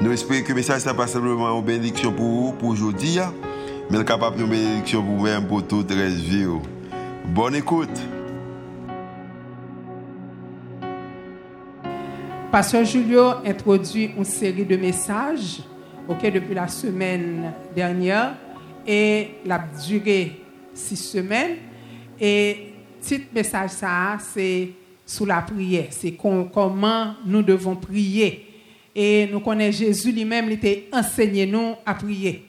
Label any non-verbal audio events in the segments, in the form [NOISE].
Nous espérons que le message n'est pas simplement une bénédiction pour vous, pour aujourd'hui, hein. mais capable de bénédiction pour vous-même, pour toute la vie. Oh. Bonne écoute. Pasteur Julio introduit une série de messages depuis la semaine dernière et la durée six semaines. Et petit message ça, c'est sous la prière, c'est comment nous devons prier et nous connaissons Jésus lui-même, il était enseigné nous à prier.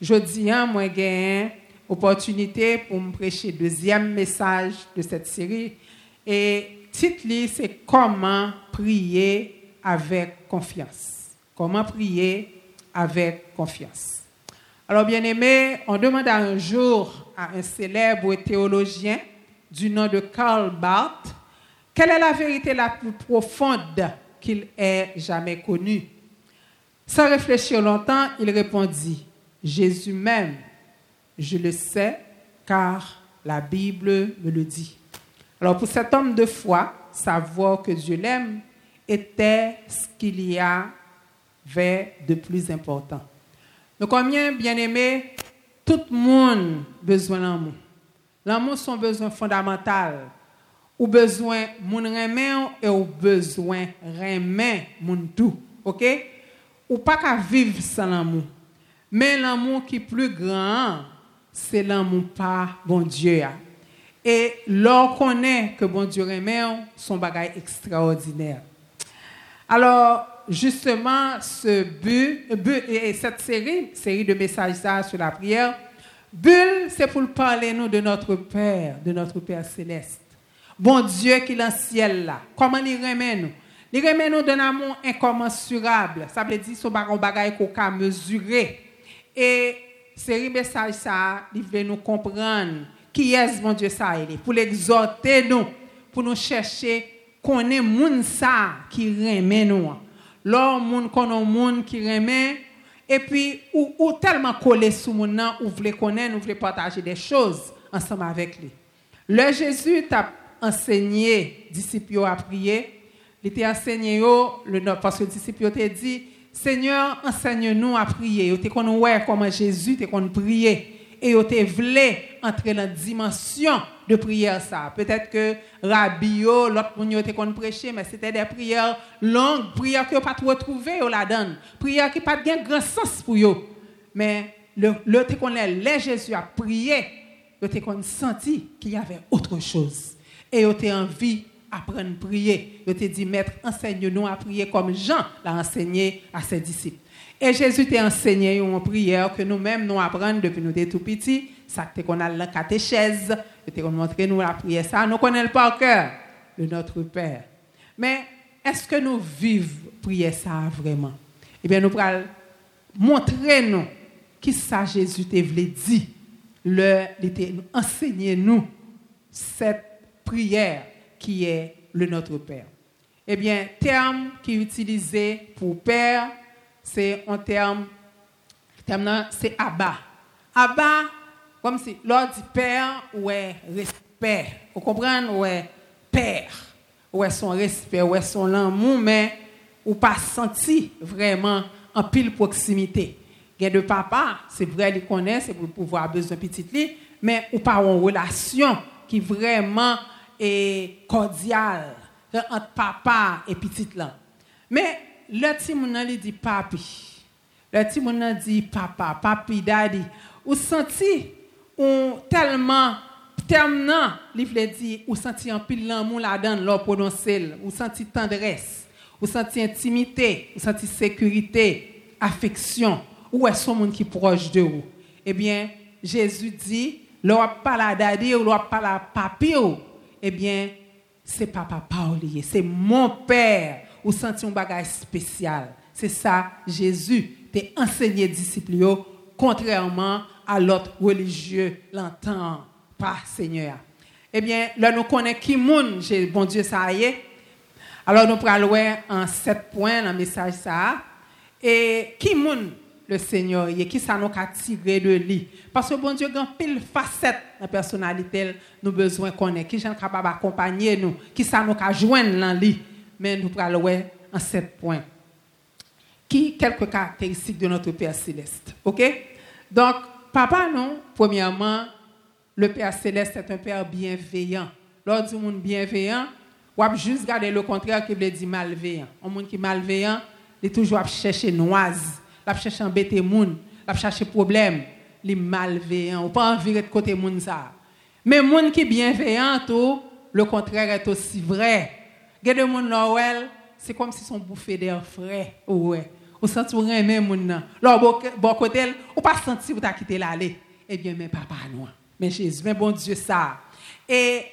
Je dis, hein, moi, j'ai opportunité pour me prêcher le deuxième message de cette série. Et titre, c'est Comment prier avec confiance. Comment prier avec confiance. Alors, bien aimé, on demanda un jour à un célèbre théologien du nom de Karl Barth quelle est la vérité la plus profonde qu'il ait jamais connu. Sans réfléchir longtemps, il répondit, Jésus même, je le sais, car la Bible me le dit. Alors pour cet homme de foi, savoir que Dieu l'aime était ce qu'il y avait de plus important. Mais combien, bien aimé, tout le monde a besoin d'amour. L'amour, c'est un besoin fondamental ou besoin moun remen et ou besoin remen moun tout. OK? Ou pas qu'à vivre sans l'amour. Mais l'amour qui est plus grand, c'est l'amour par bon Dieu. Et l'on connaît que bon Dieu remen son bagage extraordinaire. Alors, justement, ce but, et cette série, série de messages sur la prière, c'est pour parler nous de notre Père, de notre Père céleste bon Dieu qui est dans le ciel là. Comment il remet nous? Il remet nous d'un amour incommensurable. Ça veut dire que c'est un bagage qu'on peut mesurer. Et série message ça, il veut nous comprendre qui est mon Dieu ça pour l'exhorter nous, pour nous chercher qu'on est moun ça qui remet nous. L'homme moun qu'on moun qui remet et puis ou, ou tellement collé sous mon nom, ou voulez connaître, ou voulez partager des choses ensemble avec lui. Le Jésus t'a enseigné disciples à prier. Il était enseigné le parce que les disciples ont dit Seigneur, enseigne-nous à prier. Vous qu'on ouais comment Jésus était qu'on prier et vous voulu entrer dans la dimension de prière ça. Peut-être que Rabbi l'autre monde était qu'on prêcher mais c'était des prières longues, prières que pas retrouver la donne. Prières qui pas de grand sens pour eux. Mais le le qu'on Jésus a prié, vous qu'on senti qu'il y avait autre chose et vous avez envie d'apprendre à prier. Vous avez dit, Maître, enseigne-nous à prier comme Jean l'a enseigné à ses disciples. Et Jésus t'a enseigné une prière que nous-mêmes nous apprenons depuis nous tout petits. Ça que qu'on a la catéchèse, nous montré nous la prière ça, nous connaissons par cœur de notre Père. Mais est-ce que nous vivons prier ça vraiment? Eh bien, nous allons montrer nous qui ça Jésus t'a dit. Le, enseigner nous cette prière qui est le Notre Père. Eh bien, terme qui est utilisé pour Père, c'est un terme, terme c'est Abba. Abba, comme si, l'on dit Père, ouais, respect. Vous comprenez, ouais, Père, ouais, son respect, ouais, son amour, mais ou pas senti vraiment en pile proximité. A de papa, c'est vrai, il connaît, c'est pour pouvoir besoin petit lit, mais ou pas en relation qui vraiment et cordial entre papa et petite là. Mais le petit moun lui dit papi. Le petit moun dit papa, papi, daddy. Ou senti ou tellement tellement li vle dit ou senti un pile l'amour l'or prononcer, ou senti tendresse, ou senti intimité, ou senti sécurité, affection, ou est son monde qui proche de vous? Eh bien, Jésus dit, l'or pas la daddy ou l'or pas la papi ou eh bien, c'est papa Paulier, c'est mon père, ou senti un bagage spécial. C'est ça, Jésus t'es enseigné disciple yo, contrairement à l'autre religieux l'entend pas Seigneur. Eh bien, là nous connaissons qui moun, bon Dieu ça y est. Alors nous prenons en sept points dans le message ça. Et qui moun? Le Seigneur, et qui ça nous a tiré de lui. Parce que bon Dieu, a pile facette de la personnalité, nous besoin qu'on ait, qui sont capable d'accompagner nous, qui ça nous a joindre dans lui? Mais nous prenons en sept points. Qui quelques caractéristiques de notre Père céleste. OK? Donc, papa, non, premièrement, le Père céleste est un Père bienveillant. Lors du monde bienveillant, on juste garder le contraire qui veut dire malveillant. Un monde qui est malveillant, il est toujours à chercher noise, à chercher embêter monde, à chercher problème, il est malveillant, ou pas envie de côté monde ça. Mais monde qui bienveillant, tout, le contraire est aussi vrai. Gade monde Noël, c'est comme si son bouffée d'air frais. Ouais. Ou senti ou même moun nan. Là bon côté, ou pas senti ou t'a quitté l'aller. Eh bien mais papa nous. Mais Jésus, mais bon Dieu ça. Et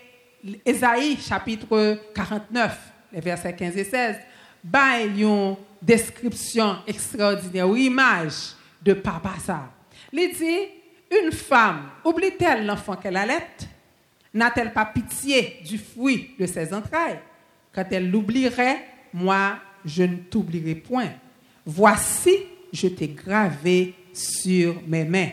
Esaïe chapitre 49, les versets 15 et 16, bah une description extraordinaire ou image de papa ça. Il dit une femme oublie-t-elle l'enfant qu'elle allait? N'a-t-elle pas pitié du fruit de ses entrailles? Quand elle l'oublierait, moi, je ne t'oublierai point. Voici, je t'ai gravé sur mes mains.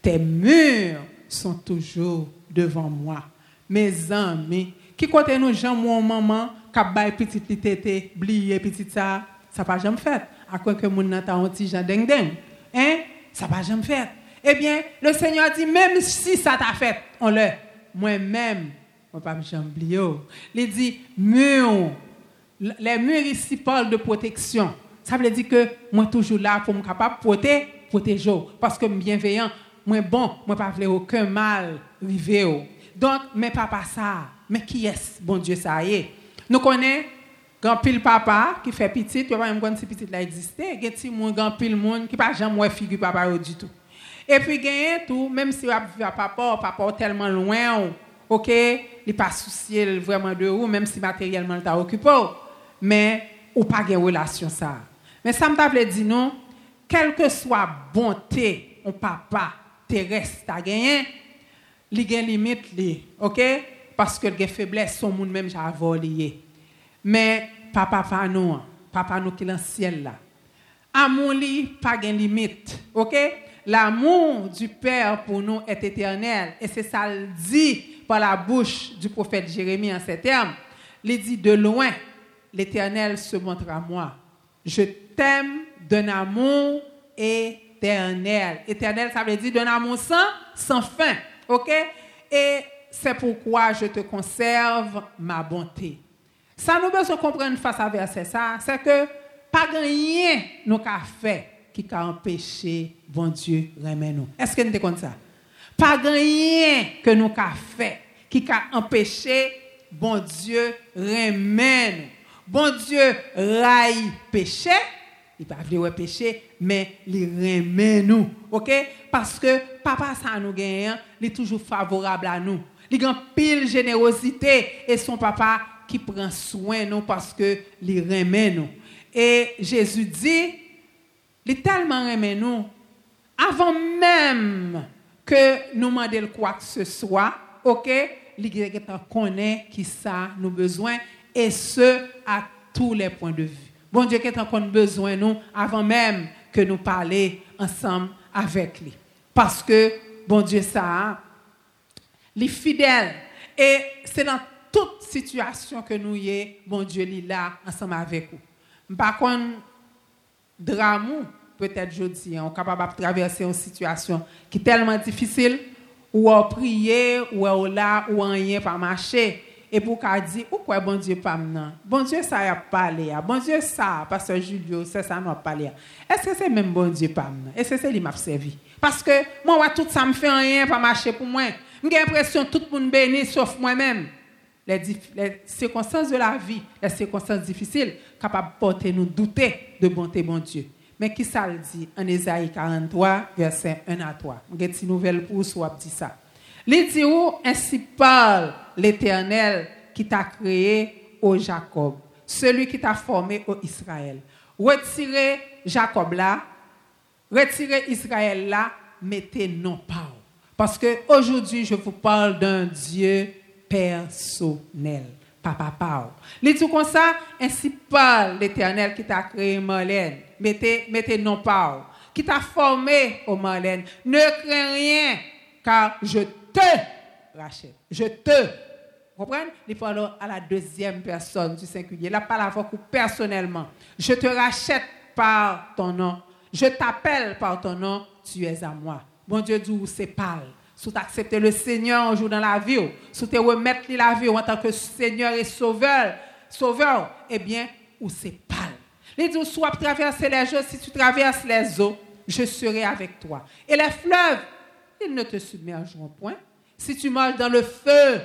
Tes murs sont toujours devant moi. Mes amis, qui côté nous, Jean, mon maman, qui a petit tété, blié petit ça, ça pas jamais fait. À quoi que mon n'a un petit Jean ding ding. Hein? Ça pas jamais fait. Eh bien, le Seigneur dit, même si ça t'a fait, on le, moi-même, moi pas jamais oublié. Il dit, murs, les murs ici parlent de protection. Ça veut dire que moi toujours là pour me capable protéger, protéger parce que bienveillant, moi bon, moi pas vouloir aucun mal arriver. Donc mais papa ça, mais qui est bon Dieu ça y est. Nous connaissons grand pile papa qui fait petit, tu même quand si petit là existait, il y a grand pile monde qui pas jamais figure papa du tout. Et puis gagne tout, même si papa, papa tellement loin, OK, il pas soucié vraiment de vous même si matériellement t'a occupé, mais ou pas de relation ça. Mais ça me dit non, quelle que soit bonté, un papa terrestre a gagné, il une limite, ok? Parce que les faiblesses sont monde même j'ai volé. Mais papa pas nous, papa nous qui est dans le ciel là. Amour li pas de limite, ok? L'amour du Père pour nous est éternel et c'est ça le dit par la bouche du prophète Jérémie en ces termes. Il dit de loin, l'Éternel se montre à moi. Je t'aime d'un amour éternel. Éternel, ça veut dire d'un amour sans, sans fin. OK? Et c'est pourquoi je te conserve ma bonté. Ça nous besoin comprendre face à verset ça, c'est que pas rien nous a fait qui a empêché bon Dieu remet nous. Est-ce que nous comme ça? Pas rien que nous a fait qui a empêché bon Dieu remet nous. Bon Dieu raille péché, il pas péché, mais il remet nous. OK? Parce que papa ça nous gagne, il est toujours favorable à nous. Il a pile générosité et son papa qui prend soin nous parce que il remet nous. Et Jésus dit, il tellement remet nous avant même que nous demandions quoi que ce soit, OK Il connaît qui ça nous besoin et ce à tous les points de vue. Bon Dieu qui est encore besoin nous avant même que nous parlions ensemble avec lui. Parce que, bon Dieu, ça, les fidèles. Et c'est dans toute situation que nous est, bon Dieu, est là ensemble avec nous. Par contre, drame, peut-être jeudi, on est capable de traverser une situation qui est tellement difficile, ou à prier, ou à là, ou à rien pas marcher et pour qu'elle dise, pourquoi bon Dieu pas maintenant? Bon Dieu, ça a parlé. Bon Dieu, ça, pasteur Julio, c'est ça n'a parlé. Est-ce que c'est même bon Dieu pas maintenant? Est-ce que c'est lui m'a servi? Parce que moi, tout ça me fait rien, pas marcher pour moi. J'ai l'impression que tout le monde béni sauf moi-même. Les, circonstances de la vie, les circonstances difficiles, capables de porter nous douter de bonté, bon Dieu. Mais qui ça le dit? En Ésaïe 43, verset 1 à 3 J'ai une nouvelle pour vous, dit ça. Il ainsi parle l'Éternel qui t'a créé au Jacob, celui qui t'a formé au Israël. Retirez Jacob là, Retirez Israël là, mettez non pas. Parce que aujourd'hui, je vous parle d'un Dieu personnel. Papa Pao. Les tout comme ça, ainsi parle l'Éternel qui t'a créé Marlène. Mettez, mettez non pas. Qui t'a formé, au Marlène. Ne crains rien, car je te rachète. Je te. Vous comprenez? Il parle à la deuxième personne du singulier. La parole personnellement. Je te rachète par ton nom. Je t'appelle par ton nom. Tu es à moi. Bon Dieu dit, c'est parle si tu acceptes le Seigneur un jour dans la vie, si tu remettre la vie en tant que Seigneur et Sauveur, Sauveur, eh bien, ou c'est pas. Les dit, soit traverser les eaux, si tu traverses les eaux, je serai avec toi. Et les fleuves, ils ne te submergeront point. Si tu marches dans le feu,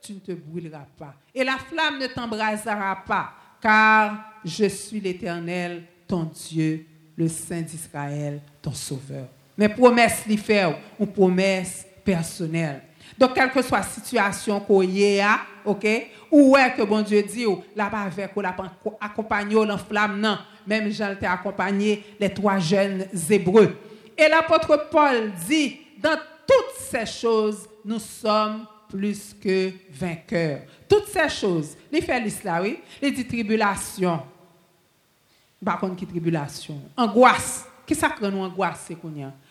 tu ne te brûleras pas. Et la flamme ne t'embrasera pas, car je suis l'Éternel, ton Dieu, le Saint d'Israël, ton Sauveur. Mais promesse les faire, ou promesse personnel. Donc, quelle que soit la situation qu'on y a, ok, ou est que bon Dieu dit, là-bas avec, ou là accompagné flamme, non, même Jean t'a accompagné les trois jeunes hébreux. Et l'apôtre Paul dit, dans toutes ces choses, nous sommes plus que vainqueurs. Toutes ces choses, les fait l'islam, oui, les dit tribulation. Par contre, qui tribulation? Angoisse. Qui ça crée nous angoisse, c'est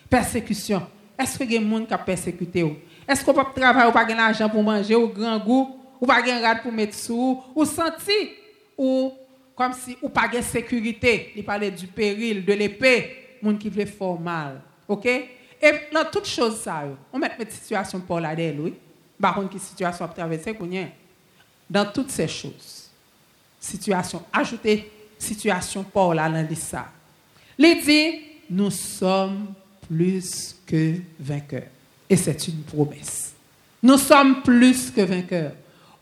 Persécution. Est-ce que y a des gens qui persécuté Est-ce qu'on peut travailler ou pas l'argent pour manger ou grand goût? Ou pas de rad pour mettre sous? Ou senti ou comme si ou pas de sécurité, il parlait du péril, de l'épée, monde qui veut faire mal. OK? Et dans toutes choses ça, on met une situation pour la d'elle, oui. Par contre, qui situation à traverser Dans toutes ces choses. Situation ajoutez situation pour la ça. Il dit nous sommes plus que vainqueurs. Et c'est une promesse. Nous sommes plus que vainqueurs.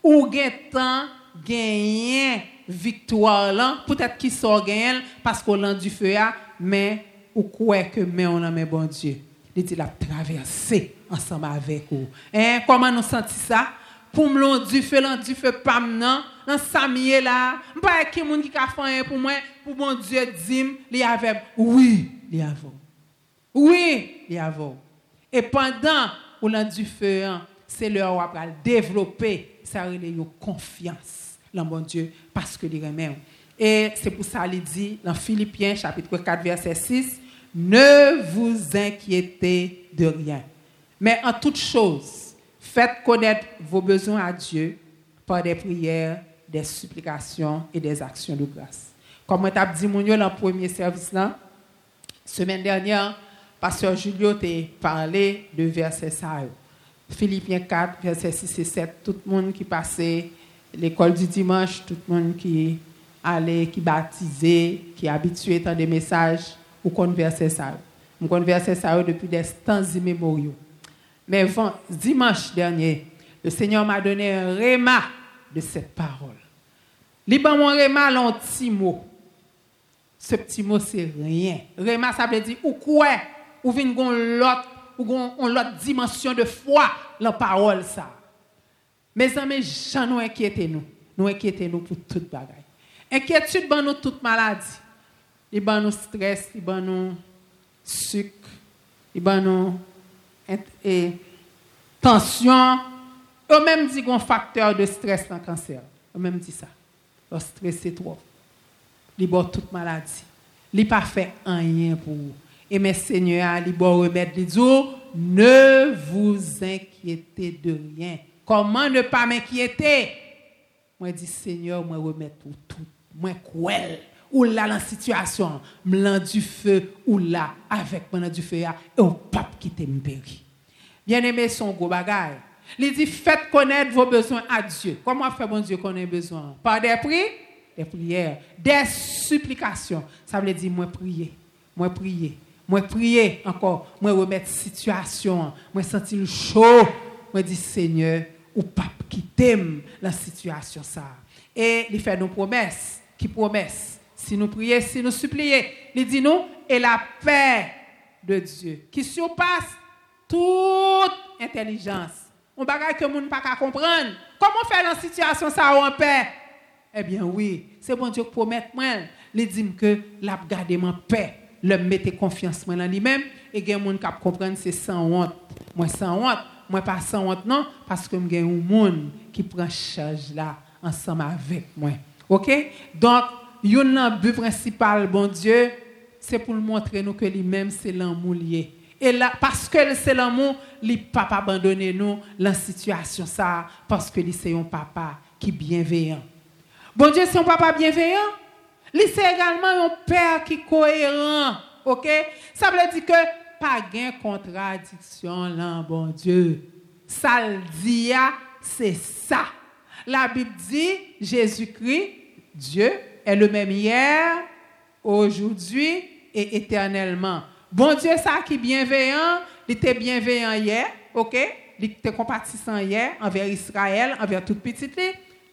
Ou temps gagner victoire là, peut-être qu'il sort gagner parce qu'on a du feu mais ou quoi que mais on a mes bon Dieu. Il dit la traverser ensemble avec vous. Hein, comment nous sentons ça? Pour me du feu, l'on du feu pas maintenant, dans samier là, pas qui monde qui a fait pour moi, pour mon Dieu dit, il avait oui, il avait. Oui, il y a Et pendant où l'on du feu, hein, c'est leur où développer ça une confiance dans mon Dieu parce que les remet. Et c'est pour ça qu'il dit dans Philippiens chapitre 4 verset 6, ne vous inquiétez de rien. Mais en toute chose, faites connaître vos besoins à Dieu par des prières, des supplications et des actions de grâce. Comme on t'a dit dans le premier service là, semaine dernière, Pasteur Julio t'a parlé de verset ça. Philippiens 4, verset 6 et 7. Tout le monde qui passait l'école du dimanche, tout le monde qui allait, qui baptisait, qui habitué dans des messages, ou verset ça. On verset ça depuis des temps immémoriaux. Mais dimanche dernier, le Seigneur m'a donné un réma de cette parole. Liban mon réma, un petit mot. Ce petit mot, c'est rien. Réma, ça veut dire ou quoi? Ou vient l'autre ou l'autre dimension de foi la parole ça. Mes amis, j'en nous inquiétez nous. Nous inquiétez nous pour toute bagaille. Inquiétude ban nous toute maladie. Il ban nous stress, il ban nous sucre, il ban nous tension. Eux même dit qu'on facteur de stress dans cancer. Eux même dit ça. Le stress c'est trop. Il ban toute maladie. Il pas fait rien pour vous. Et mes seigneurs, les bon remède, les ne vous inquiétez de rien. Comment ne pas m'inquiéter? Moi, dis Seigneur, moi remettre pour tout. Moi, quoi? Ou là, la situation, m'lan du feu, ou là, avec moi du feu, et au pape qui t'aime Bien aimé, son gros bagage. Il dit, faites connaître vos besoins à Dieu. Comment fait mon Dieu qu'on ait besoin? Par des prix, des prières, des supplications. Ça veut dire, moi prier, moi prier, moi prier encore, moi remettre situation, moi sentir chaud, moi dire Seigneur, ou pape qui t'aime la situation ça. Et il fait nos promesses, qui promesses. Si nous prions, si nous supplions, il dit nous, et la paix de Dieu, qui surpasse toute intelligence. On bagaille que monde pas comprendre. Comment faire dans situation ça en paix? Eh bien oui, c'est bon Dieu qui promet moi, il dit que l'a garder mon paix le mettre confiance dans lui-même et gen moun qui comprendre c'est sans honte. Moi sans honte, moi pas sans honte non parce que j'ai un monde qui prend charge là ensemble avec moi. OK? Donc, un but principal bon Dieu, c'est pour montrer nous que lui-même c'est l'amour lié. Et là, parce que c'est l'amour, il pas abandonner nous dans la situation ça, parce que c'est un papa qui est bienveillant. Bon Dieu, c'est un papa bienveillant. C'est également un père qui est cohérent. OK? Ça veut dire que pas de contradiction là, bon Dieu. Ça le dit, c'est ça. La Bible dit, Jésus-Christ, Dieu, est le même hier, aujourd'hui et éternellement. Bon Dieu, ça qui est bienveillant, il était bienveillant hier, ok? Il était compatissant hier envers Israël, envers toute petite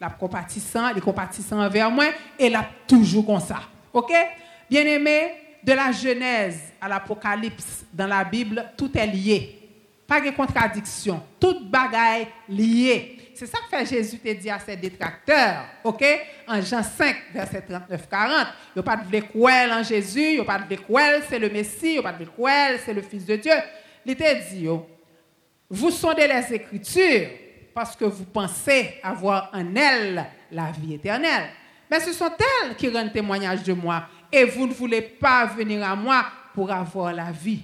la compatissant, il est compatissant envers moi, et là toujours comme ça. OK? Bien aimé, de la Genèse à l'Apocalypse dans la Bible, tout est lié. Pas de contradiction. Toute bagaille liée. C'est ça que fait Jésus te dit à ses détracteurs, ok? En Jean 5, verset 39-40. Il n'y a pas de croire en Jésus, il n'y a pas de croire c'est le Messie, il n'y a pas de croire c'est le Fils de Dieu. Il te dit, vous sondez les Écritures parce que vous pensez avoir en elles la vie éternelle. Mais ce sont elles qui rendent témoignage de moi. Et vous ne voulez pas venir à moi pour avoir la vie.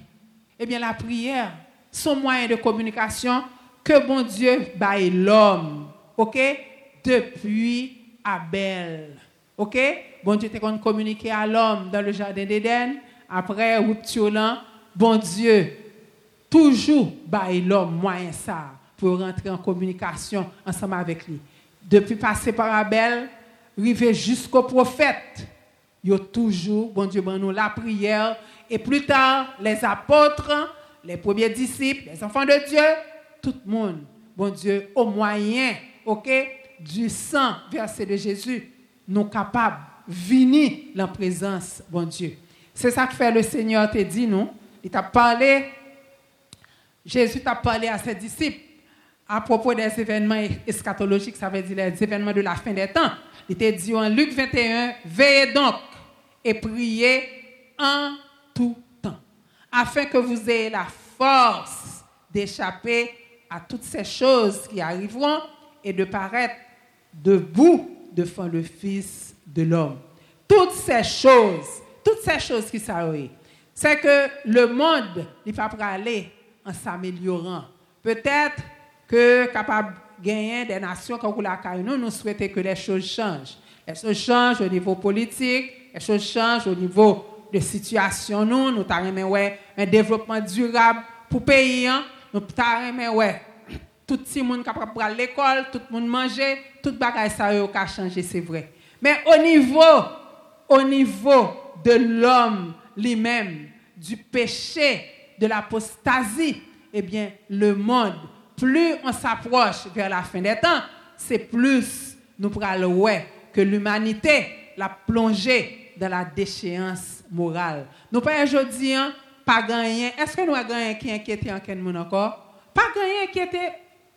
Eh bien, la prière, son moyen de communication que bon Dieu baille l'homme. OK? Depuis Abel. OK? Bon Dieu t'a communiqué à l'homme dans le jardin d'Éden. Après, rupture bon Dieu, toujours baille l'homme moyen ça pour rentrer en communication ensemble avec lui. Depuis passer par Abel, arriver jusqu'au prophète, il y a toujours, bon Dieu, bon nous, la prière. Et plus tard, les apôtres, les premiers disciples, les enfants de Dieu, tout le monde, bon Dieu, au moyen, ok, du sang versé de Jésus, nous capables venir la présence, bon Dieu. C'est ça que fait le Seigneur te dit, nous. Il t'a parlé, Jésus t'a parlé à ses disciples à propos des événements eschatologiques, ça veut dire les événements de la fin des temps. Il était dit en Luc 21, veillez donc et priez en tout temps, afin que vous ayez la force d'échapper à toutes ces choses qui arriveront et de paraître debout devant le Fils de l'homme. Toutes ces choses, toutes ces choses qui s'arrivent, c'est que le monde n'est pas aller en s'améliorant. Peut-être que capable de gagner des nations la nous, nous souhaitons que les choses changent. Les choses changent au niveau politique, les choses changent au niveau de situation nous, nous avons un développement durable pour le pays, hein. nous avons ouais, [CLEARS THROAT] tout le monde capable à l'école, tout le monde manger, tout bagage ça a changé, c'est vrai. Mais au niveau au niveau de l'homme lui-même, du péché, de l'apostasie, eh bien, le monde plus on s'approche vers la fin des temps, c'est plus nous ouais que l'humanité l'a plongé dans la déchéance morale. Nous pas aujourd'hui hein, pas gagné. Est-ce que nous avons gagné qui inquiète en monde encore? Pas gagné inquiété.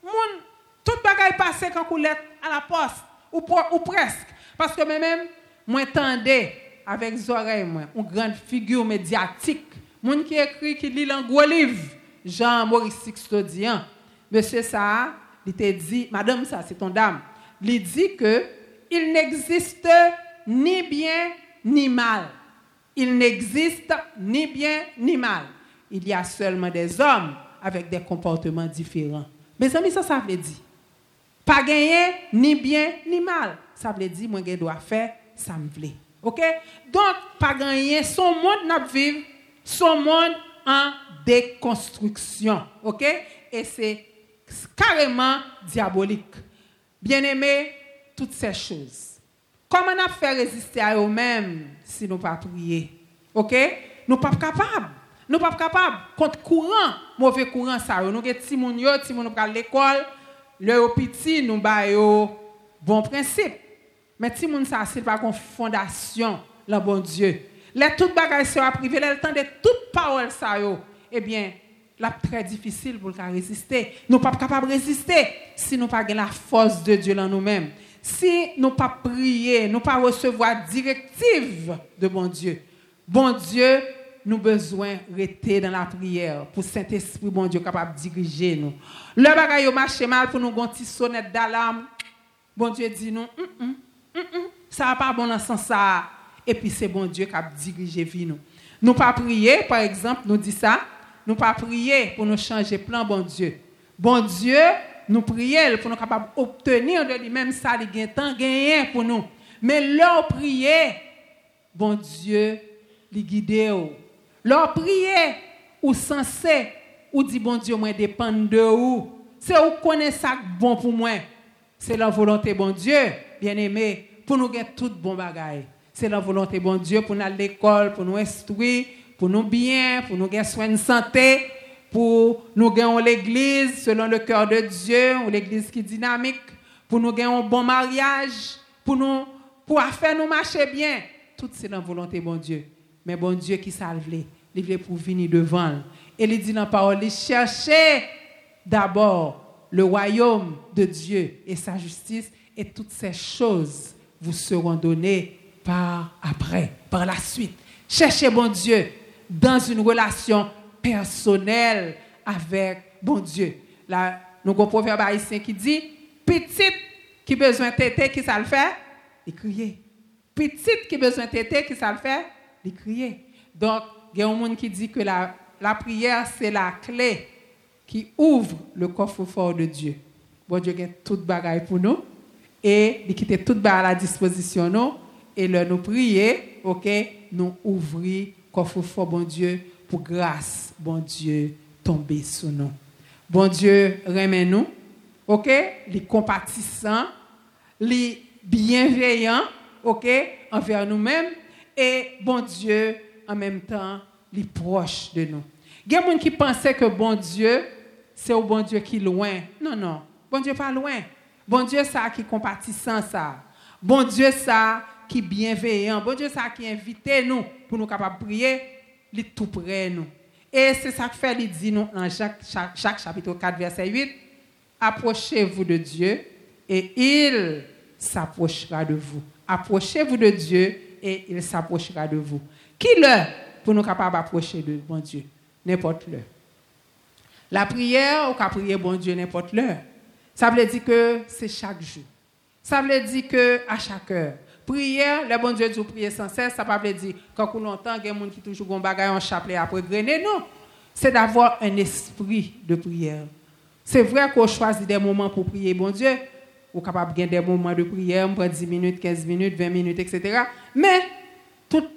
Moun tout bagaille passé quand coulette à la poste ou, ou presque parce que même moi tendais avec les oreilles moi une grande figure médiatique, moun qui écrit qui lit un gros livre, Jean Maurice Sixtodian Monsieur ça, il t'a dit, madame ça, c'est ton dame, il dit que il n'existe ni bien ni mal. Il n'existe ni bien ni mal. Il y a seulement des hommes avec des comportements différents. Mes amis, ça, ça veut dire. Pas gagner ni bien ni mal. Ça veut dire, moi, je dois faire, ça me plaît. OK? Donc, pas gagner, son monde n'a vivre, son monde en déconstruction. OK? Et c'est carrément diabolique. Bien-aimé, toutes ces choses. Comment on a fait résister à eux-mêmes si nous pas prier? OK? Nous pas capables. Nous pas capables contre courant, mauvais courant ça. Nous avons des moun yo, à l'école, le petit nous ba yo bon principe. Mais ti moun ça c'est pas une fondation le bon Dieu. Les tout bagages sont privé, le temps de toute parole ça. Eh bien, très difficile pour résister. Nous pas capables de résister si nous pas la force de Dieu en nous-mêmes. Si nous pas prier, nous pas recevoir directive de bon Dieu. Bon Dieu nous besoin rester dans la prière pour Saint-Esprit, bon Dieu, capable de diriger nous. Le bagage marche mal pour nous petite sonnette d'alarme. Bon Dieu dit nous, mm, mm, mm, ça va pas bon dans sens ça. Et puis c'est bon Dieu qui a dirigé vie nous. Nous pas prier, par exemple, nous dit ça. Nous pas prier pour nous changer plan, bon Dieu. Bon Dieu, nous prions pour nous capables d'obtenir de lui-même ça, il gagne tant gagné pour nous. Mais leur prier, bon Dieu, les guider. Leur prier ou censé ou dit bon Dieu moi dépend de où? C'est où connaît ça bon pour moi? C'est la volonté bon Dieu, bien-aimé, pour nous gagner tout bon bagaille. C'est la volonté bon Dieu pour nous à l'école, pour nous instruire, pour nous bien, pour nous gagner soin de santé, pour nous gagner l'église selon le cœur de Dieu, ou l'église qui est dynamique, pour nous gagner un bon mariage, pour nous pour faire nous marcher bien. Tout c'est la volonté bon Dieu. Mais bon Dieu qui salve il veut pour venir devant. Et il dit dans la parole, cherchez d'abord le royaume de Dieu et sa justice, et toutes ces choses vous seront données par après, par la suite. Cherchez bon Dieu dans une relation personnelle avec bon Dieu. Là, nous avons un proverbe haïtien qui dit, petite qui besoin de tété, qui ça le fait? Il crier. Petite qui besoin de tété, qui ça le fait? Il crier. Donc, il y a un monde qui dit que la, la prière, c'est la clé qui ouvre le coffre-fort de Dieu. Bon Dieu a tout bagaille pour nous et il quitte tout à la disposition nous et le nous prier, OK, nous ouvrir coffre-fort bon Dieu pour grâce, bon Dieu tomber sur nous. Bon Dieu remet nous, OK, les compatissants, les bienveillants, OK, envers nous-mêmes et bon Dieu en même temps les proches de nous. Il y a qui pensaient que bon Dieu, c'est au bon Dieu qui est loin. Non, non. Bon Dieu pas loin. Bon Dieu, ça qui compatissant ça. Bon Dieu, ça qui bienveillant. Bon Dieu, ça qui invite nous pour nous capables de prier. Il est tout près nous. Et c'est ça que fait, il dit nous dans Jacques, chaque, chapitre 4, verset 8. Approchez-vous de Dieu et il s'approchera de vous. Approchez-vous de Dieu et il s'approchera de vous. Qui l'heure pour nous capables d'approcher de bon Dieu? N'importe l'heure. La prière, on peut prier bon Dieu n'importe l'heure. Ça veut dire que c'est chaque jour. Ça veut dire que à chaque heure. Prière, le bon Dieu dit prier sans cesse, ça veut dire quand on entend il y a des gens qui toujours un bagage en chapelet après grener, non. C'est d'avoir un esprit de prière. C'est vrai qu'on choisit des moments pour prier bon Dieu. Est capable de des moments de prière, on prend 10 minutes, 15 minutes, 20 minutes, etc. Mais toute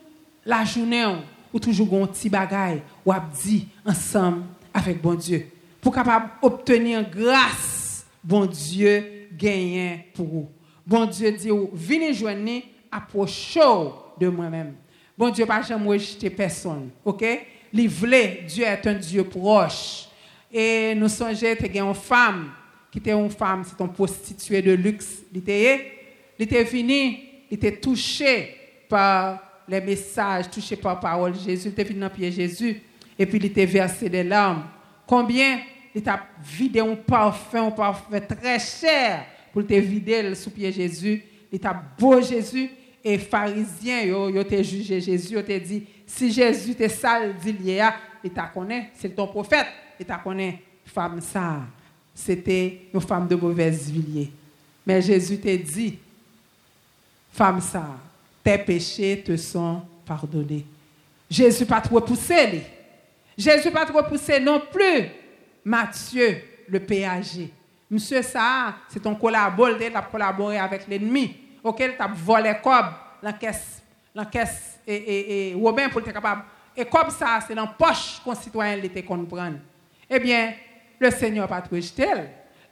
la journée, ou toujours un petit bagage, ou dit ensemble avec bon Dieu. Pour capable obtenir grâce, bon Dieu gagne pour vous. Bon Dieu dit, venez joindre, approchez de moi-même. Bon Dieu, pas jamais rejeter personne. OK? Dieu est un Dieu proche. Et nous songeons que une femme, qui était une femme, c'est une prostituée de luxe. Il était, il était venu, il était touché par les messages, touché par la parole de Jésus. Il était venu dans pied Jésus. Et puis il était versé des larmes. Combien il a vidé un parfum, un parfum très cher pour te vider sous pied Jésus. Il t'a beau Jésus et pharisiens yo te jugé Jésus, te dit si Jésus te sale dit il t'a connaît, c'est ton prophète, il t'a connaît femme ça. C'était une femme de mauvaise villiers. Mais Jésus te dit femme ça, tes péchés te sont pardonnés. Jésus pas trop poussé Jésus pas trop poussé non plus. Matthieu le péager. Monsieur ça, c'est ton collaborateur, il a collaboré avec l'ennemi. OK, il a volé cob la caisse, la caisse et, et, et Robin pour être capable. Et comme ça, c'est dans poche concitoyen qui comprendre. Eh bien, le Seigneur pas trop jeté.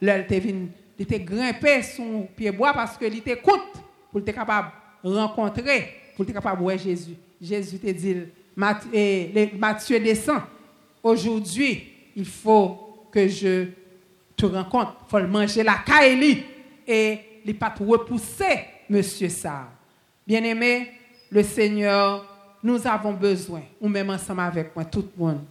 il était grimpé son pied bois parce qu'il était coûte pour être capable de rencontrer, pour être capable de voir Jésus. Jésus te dit, Matthieu descend. Aujourd'hui, il faut que je te rencontre. Il faut manger la caille et il pas repousser monsieur ça. Bien-aimé, le Seigneur, nous avons besoin, ou même ensemble avec moi, tout le monde,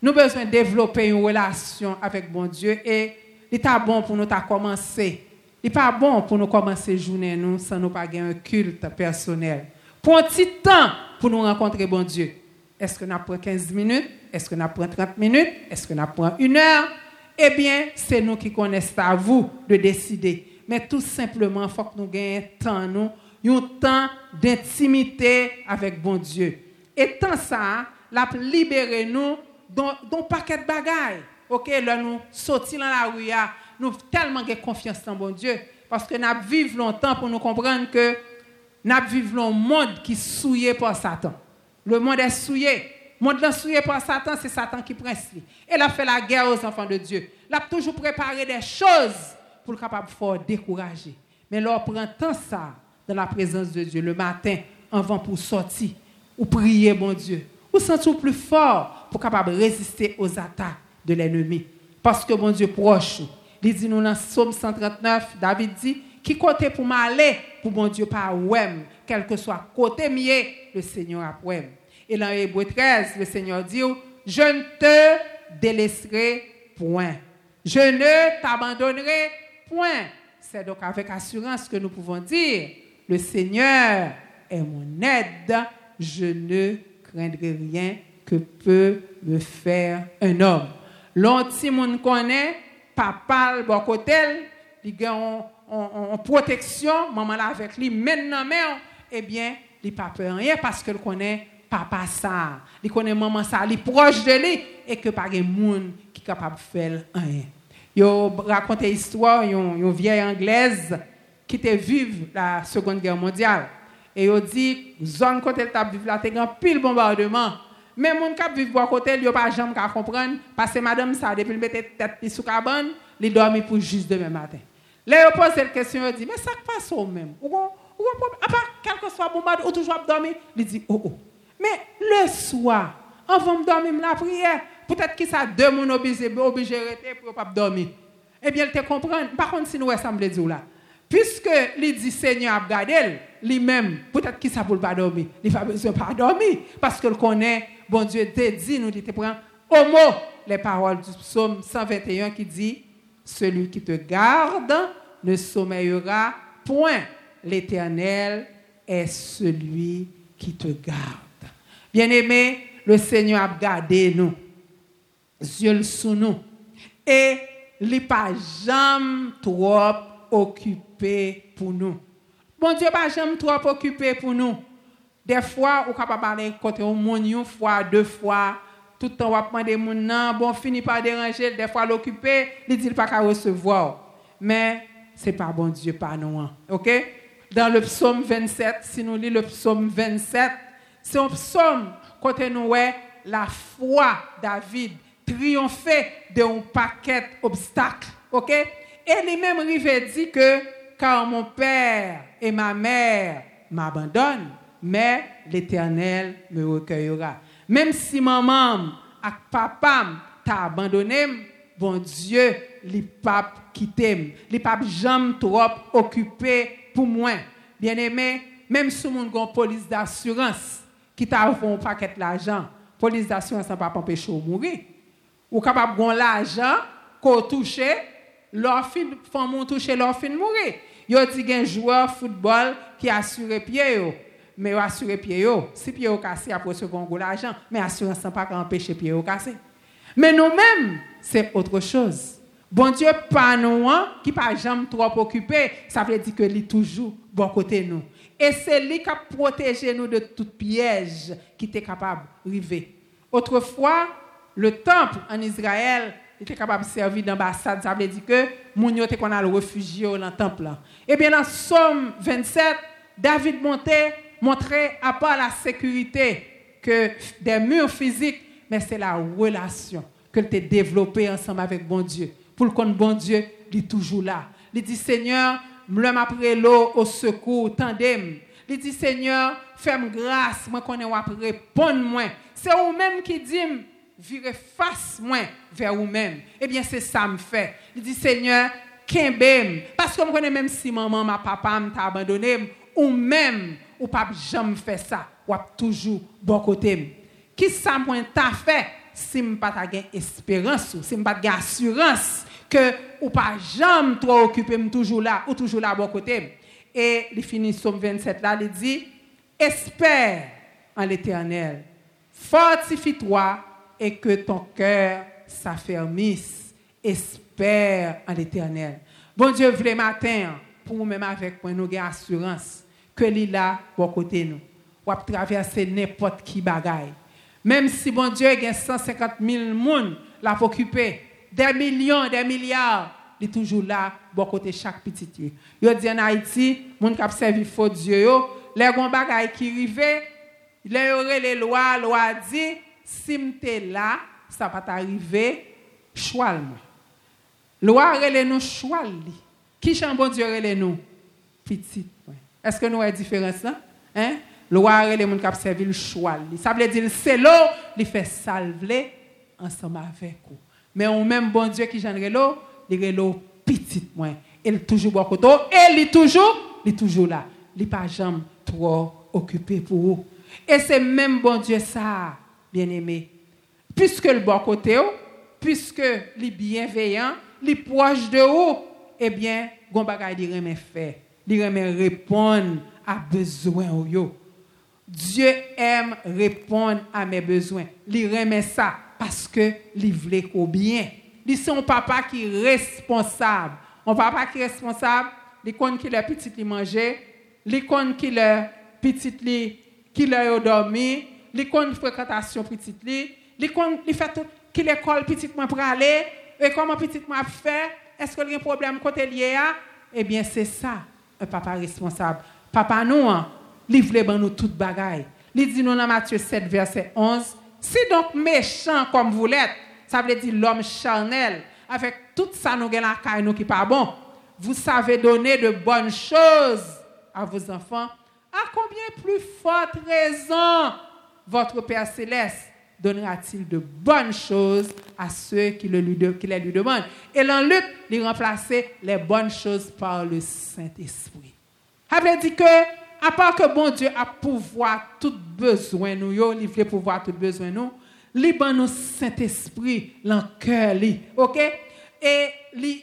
nous besoin de développer une relation avec bon Dieu et il est bon pour nous commencer. Il n'est pas bon pour nous commencer journée nous sans nous pas un culte personnel. Pour un petit temps pour nous rencontrer bon Dieu. Est-ce que nous prenons 15 minutes? Est-ce que nous prenons 30 minutes? Est-ce que nous prenons une heure? Eh bien, c'est nous qui connaissons à vous de décider. Mais tout simplement, il faut que nous gagnions temps, nous, un temps d'intimité avec bon Dieu. Et tant ça, la libérer nous d'un paquet de bagailles. OK, là nous sortir dans la rue, nous tellement de confiance dans bon Dieu parce que nous vivons longtemps pour nous comprendre que nous vivons un monde qui est souillé par Satan. Le monde est souillé. Monde est souillé par Satan, c'est Satan qui presse. Et il a fait la guerre aux enfants de Dieu. Il a toujours préparé des choses pour le capable de décourager. Mais là, prend tant ça dans la présence de Dieu le matin, avant pour sortir, ou prier, mon Dieu, ou sentir plus fort pour capable résister aux attaques de l'ennemi. Parce que mon Dieu proche. Il dit nous dans Psaume 139, David dit, qui côté pour m'aller, pour mon Dieu pas ouem, quel que soit côté mieux, le Seigneur a ouem. Et dans Hébreu 13, le Seigneur dit, je ne te délaisserai point. Je ne t'abandonnerai point. C'est donc avec assurance que nous pouvons dire, le Seigneur est mon aide, je ne craindrai rien que peut me faire un homme. L'anti monde connaît, papa le côté, il a en protection, maman là avec lui, maintenant même, eh bien, il pas peur rien parce qu'il connaît papa ça, il connaît maman ça, il est proche de lui et que pas de monde qui est capable de faire rien. Il raconte histoire, une vieille anglaise qui était vive la Seconde Guerre mondiale. Et il dit, zone côté elle vivre là, y a pile bombardement. Mais gens qui vivent à côté, n'ont pas jamais comprendre. Parce que madame, ça, depuis qu'elle met tête sous cabane, il dormi pour juste demain matin. Là, il pose cette question, il dit, mais ça passe au même. Ou, ou, part quel que soit bombardement, ou toujours dormir, il dit, oh, oh. Mais le soir, avant de dormir, la prière, peut-être que ça deux obligés obligé de rester pour ne pas dormir. Eh bien, il te comprend. Par contre, si nous ressemblons dire là, puisque il dit Seigneur a gardé, lui-même, peut-être qu'il ne pas dormir. Il pas besoin pas dormir. Parce qu'il connaît, bon Dieu te dit, nous te prend au mot les paroles du psaume 121 qui dit Celui qui te garde ne sommeillera point. L'Éternel est celui qui te garde. Bien-aimé, le Seigneur a gardé nous, yeux sous nous. Et il n'est pas jamais trop occupé pour nous. Bon Dieu pas jamais trop occupé pour nous. Des fois, on capable parler côté au monde une fois, deux fois, tout le temps on demander mon nom, bon fini par déranger, des fois l'occuper, il dit pas qu'à recevoir. Mais c'est pas bon Dieu pas nous. Hein. OK? Dans le psaume 27, si nous lisons le psaume 27, c'est un psaume côté nous la foi David triompher d'un paquet d'obstacles. OK? Et lui-même dit que car mon père et ma mère m'abandonnent, mais l'Éternel me recueillera. Même si maman et papa t'a abandonné, bon Dieu, les pape qui t'aime, les pape jamais trop occupé pour moi. Bien aimé, même si mon une police d'assurance qui t'a offert un paquet d'argent, police d'assurance n'a pas empêché de mourir. Ou capable de l'argent qu'on touche, leur femme toucher leur fin mourir. Yo dit un joueur football qui assure pied yo. Mais assure pied yo, si pied yo cassé après ce bon l'argent, mais assurance pas empêcher pied yo cassé. Mais nous-mêmes, c'est autre chose. Bon Dieu pas nous hein, qui pas jamais trop occupé, ça veut dire que lui toujours bon côté nous. Et c'est lui qui a protégé nous de tout piège qui était capable d'arriver. Autrefois, le temple en Israël était capable de servir d'ambassade. Ça veut dire que moun yo qu'on a le réfugié dans le temple. Eh bien, dans Somme 27, David montrait à part la sécurité que des murs physiques, mais c'est la relation que tu développée ensemble avec bon Dieu. Pour le compte bon Dieu, il est toujours là. Il dit Seigneur, me après l'eau au secours, tandem. Il dit Seigneur, fais-moi grâce, moi connais après répondre moi. C'est vous-même qui dit virer face moins vers vous-même. Eh bien, c'est ça me fait. Il dit, Seigneur, qu'embem. Parce que je connais même si maman, ma papa m'a abandonné, ou même, ou pas jamais fait ça, ou toujours bon côté. Qui ça moi t'a fait si je pas gain espérance, si je pas gain assurance que ou pas jamais trop occupé toujours là, ou toujours là bon côté. Et il finit Somme 27 là, il dit, espère en l'éternel Fortifie-toi et que ton cœur s'affermisse. Espère en l'éternel. Bon Dieu, le matin, pour nous-mêmes avec moi, nous avons assurance que est là pour côté nous. Va traverser n'importe qui bagaille. Même si bon Dieu a 150 000 personnes pour occuper, des millions, des milliards, il est toujours là pour côté chaque petit. Il dit en Haïti, gens qui servi faux Dieu, les gens qui arrivent, les les lois, loi dit, si tu là, ça va t'arriver, choix moi. Loi relè nous choix Qui chante bon Dieu nous petit. Est-ce que nous avons différence là Hein? Loi relè moun k'ap servi le choix Ça veut dire c'est l'eau, il fait salver ensemble avec vous. Mais on même bon Dieu qui gendre l'eau, il l'eau petit moins. Il toujours bon côté et il toujours, il toujours là. Il pas jamais trop occupé pour vous. Et c'est même bon Dieu ça, bien-aimé. Puisque le bon côté, puisque il est bienveillant, il est proche de vous, eh bien, gon bagay faire. Répondre à besoin yo. Dieu aime répondre à mes besoins. Il remet ça parce que il veut qu'au bien. Il c'est un papa qui est responsable. Un papa qui est responsable, il connaît qui le petit li manger, il connaît qui le petit li qui le dormi, il connaît fréquentation petit li, il connaît il fait tout qui l'école petit moi pour aller et comment petit moi fait est-ce qu'il y a un problème côté lié Eh bien, c'est ça, un papa responsable. Papa nous, hein, livre nous toute bagaille. Il dit nous dans Matthieu 7, verset 11, si donc méchant comme vous l'êtes, ça veut dire l'homme charnel, avec tout ça nous la caille nous qui pas bon, vous savez donner de bonnes choses à vos enfants, à combien plus forte raison votre Père céleste donnera-t-il de bonnes choses à ceux qui, le lui, qui les lui demandent? Et l'en Luc, il remplacer les bonnes choses par le Saint-Esprit. avait dit que, à part que bon Dieu a pouvoir tout besoin nous, il veut pouvoir tout besoin nous, il bon nous Saint-Esprit, dans cœur, ok? Et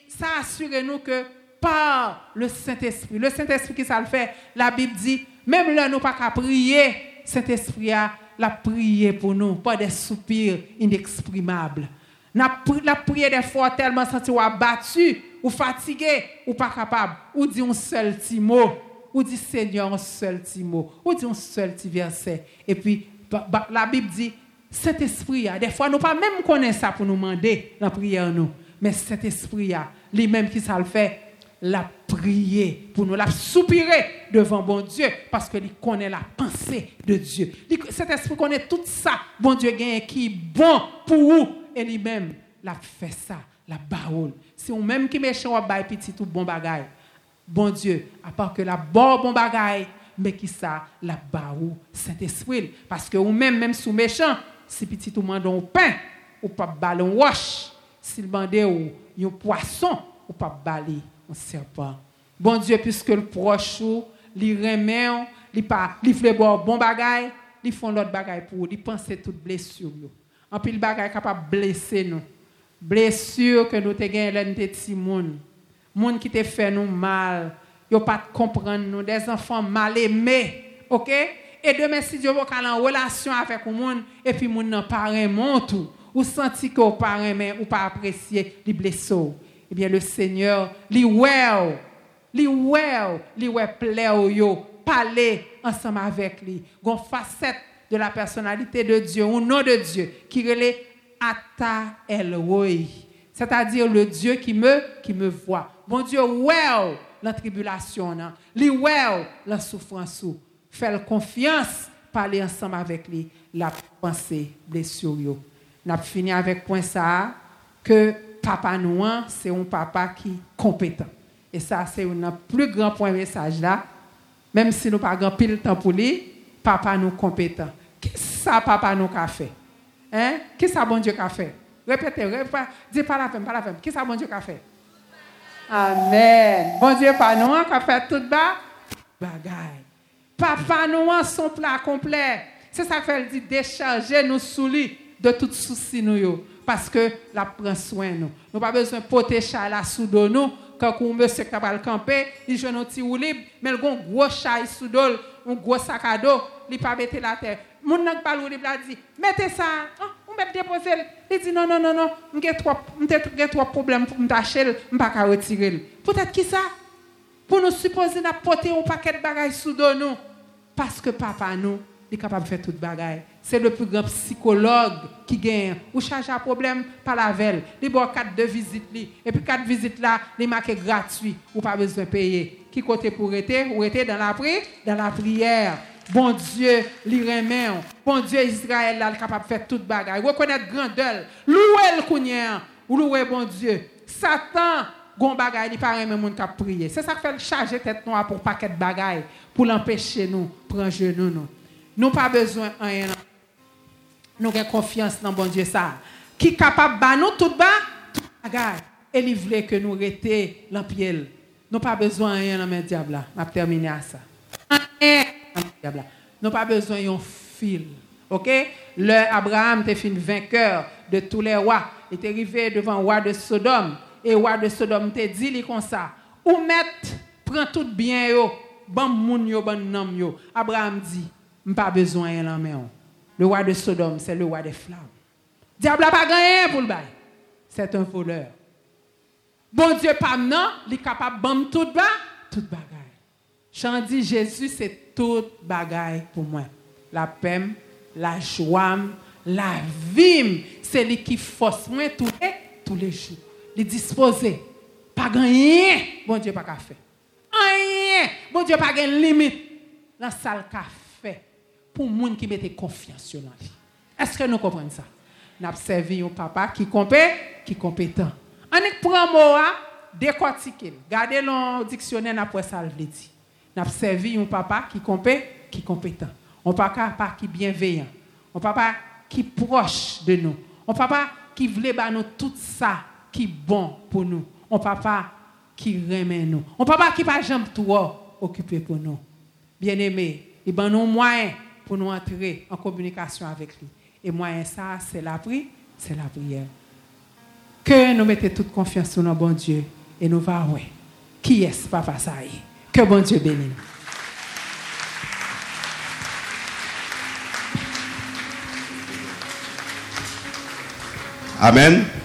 ça assure nous que par le Saint-Esprit, le Saint-Esprit qui ça le fait, la Bible dit, même là nous pas qu'à prier, Saint-Esprit a la pour nous, pas des soupirs inexprimables. La prière des fois tellement senti ou abattu, ou fatigué, ou pas capable, ou dit un seul petit mot, ou dit Seigneur un seul petit mot, ou dit un seul petit verset. Et puis, la Bible dit, cet esprit, des fois, nous pas même connaître ça pour nous demander la prière, nous. Mais cet esprit, lui-même qui ça le fait, la prier pour nous, la soupirer devant bon Dieu parce qu'il connaît la pensée de Dieu. Cet esprit connaît tout ça. Bon Dieu qui est bon pour vous et lui-même l'a fait ça, la baoule. Si on même qui méchant à petit tout bon bagaille. Bon Dieu, à part que la bon bon bagaille, mais qui ça la baou Saint-Esprit parce que ou même même sous méchant, si petit tout demande un pain ou pas ballon wash, s'il demande ou un poisson ou pas balai un serpent. Bon Dieu, puisque le proche, remet, il pas, il fait bon bagaille, il font l'autre bagaille pour, il pense toute blessure. En plus, le bagaille capable blesser nous. Blessure que nous avons gagné l'un de petits monde. Qui te fait nous mal. Yo pas comprendre nous. Des enfants mal aimés. OK? Et demain, si Dieu veut en relation avec le monde, et puis monde n'a pas mon tout. Ou senti que vous pas ou pas apprécier les blessures eh bien le Seigneur, li well, li well, li ouais plaît yo, parler ensemble avec lui. Gon facette de la personnalité de Dieu, au nom de Dieu, qui relait Ata El c'est-à-dire le Dieu qui me, qui me voit. Bon Dieu, well, la tribulation, well, la souffrance, faire confiance, parler ensemble avec lui, la pensée blessure. N'a fini avec point ça que papa nous, hein, c'est un papa qui est compétent. Et ça, c'est un plus grand point message là. Même si nous pas pile temps pour lui, papa nous compétent. Qu'est-ce que papa nous a fait? Hein? Qu'est-ce que bon Dieu a fait? Répétez, répétez, dis pas la femme, pas la femme. Qu'est-ce que bon Dieu a fait? Amen. Bon Dieu, pas nous, qui a fait tout bas, bagaille. Papa nous, son plat complet. C'est ça qu'il dit, décharger nous sous lui de tout souci nous parce que la prend soin nous. Nous pas besoin de porter chat là sous nous quand un monsieur qui va camper, il joue un petit libre, mais il a un gros chat sous dos, un gros sac à dos, il pas mettre la terre. Moun nan parle il a dit, mettez ça, ah, on va déposer. Il dit non non non non, j'ai trop j'ai trop problème pour m'acheter, on pas ka retirer. Peut-être qui ça Pour nous supposer porter un paquet de bagages sous nous parce que papa nous il est capable de faire toute bagaille. C'est le plus grand psychologue qui gagne. Ou charge un problème par la veille. Il a quatre de visites. Et puis quatre visites là, il marqué gratuit. Ou pas besoin de payer. Qui côté pour être Ou être dans la prière Dans la prière. Bon Dieu, li. Bon Dieu, Israël là, capable de faire toute bagaille. Reconnaître grandeur. Louer le kounien. Ou louer bon Dieu. Satan, gon bagaille, il pas remet moun qui prier. C'est ça qui fait charger tête noire pour paquet de bagaille. Pour l'empêcher nous, prendre genou nous. Nous pas besoin de rien. Nous avons confiance dans bon Dieu ça. Qui est capable de nous tout bas, tout bagaille. Et il voulait que nous restions dans Nous pas besoin de rien dans le diable. Je terminer à ça. Nous pas besoin d'un fil. OK? Le Abraham était fin vainqueur de tous les rois. Il est arrivé devant le roi de Sodome. Et le roi de Sodome t'a dit comme ça. Ou mettre, prend tout bien, yo, bon moun yo, bon nom yo. Abraham dit, pas besoin main. Le roi de Sodome, c'est le roi des flammes. Diable n'a pas gagné pour le bail. C'est un voleur. Bon Dieu, pas non, il est capable de tout bas, tout. J'en dis, Jésus, c'est tout bagaille pour moi. La paix, la joie, la vie, c'est lui qui force moi tous les, tous les jours. Il disposé. Pas gagné. Bon Dieu, pas faire. Rien. Bon Dieu, pas de limite. Dans salle café pour les gens qui mettent confiance en lui. Est-ce que nous comprenons ça? Nous avons servi un papa qui est qui compétent. On prend mot, décortiquer. Gardez le dictionnaire après ça, le dit. Avons servi un papa qui est qui compétent. Un papa qui est bienveillant. Un papa qui est proche de nous. Un papa qui veut nous tout ça qui est bon pour nous. Un papa qui remet nous. Un papa qui pas jamais trop occupé pour nous. Bien-aimé, il a nous moyens pour nous entrer en communication avec lui. Et moi, ça, c'est la prière, c'est la prière. Que nous mettons toute confiance sur notre bon Dieu et nous va ouais. Qui est ce papa ça Que bon Dieu bénisse. Amen.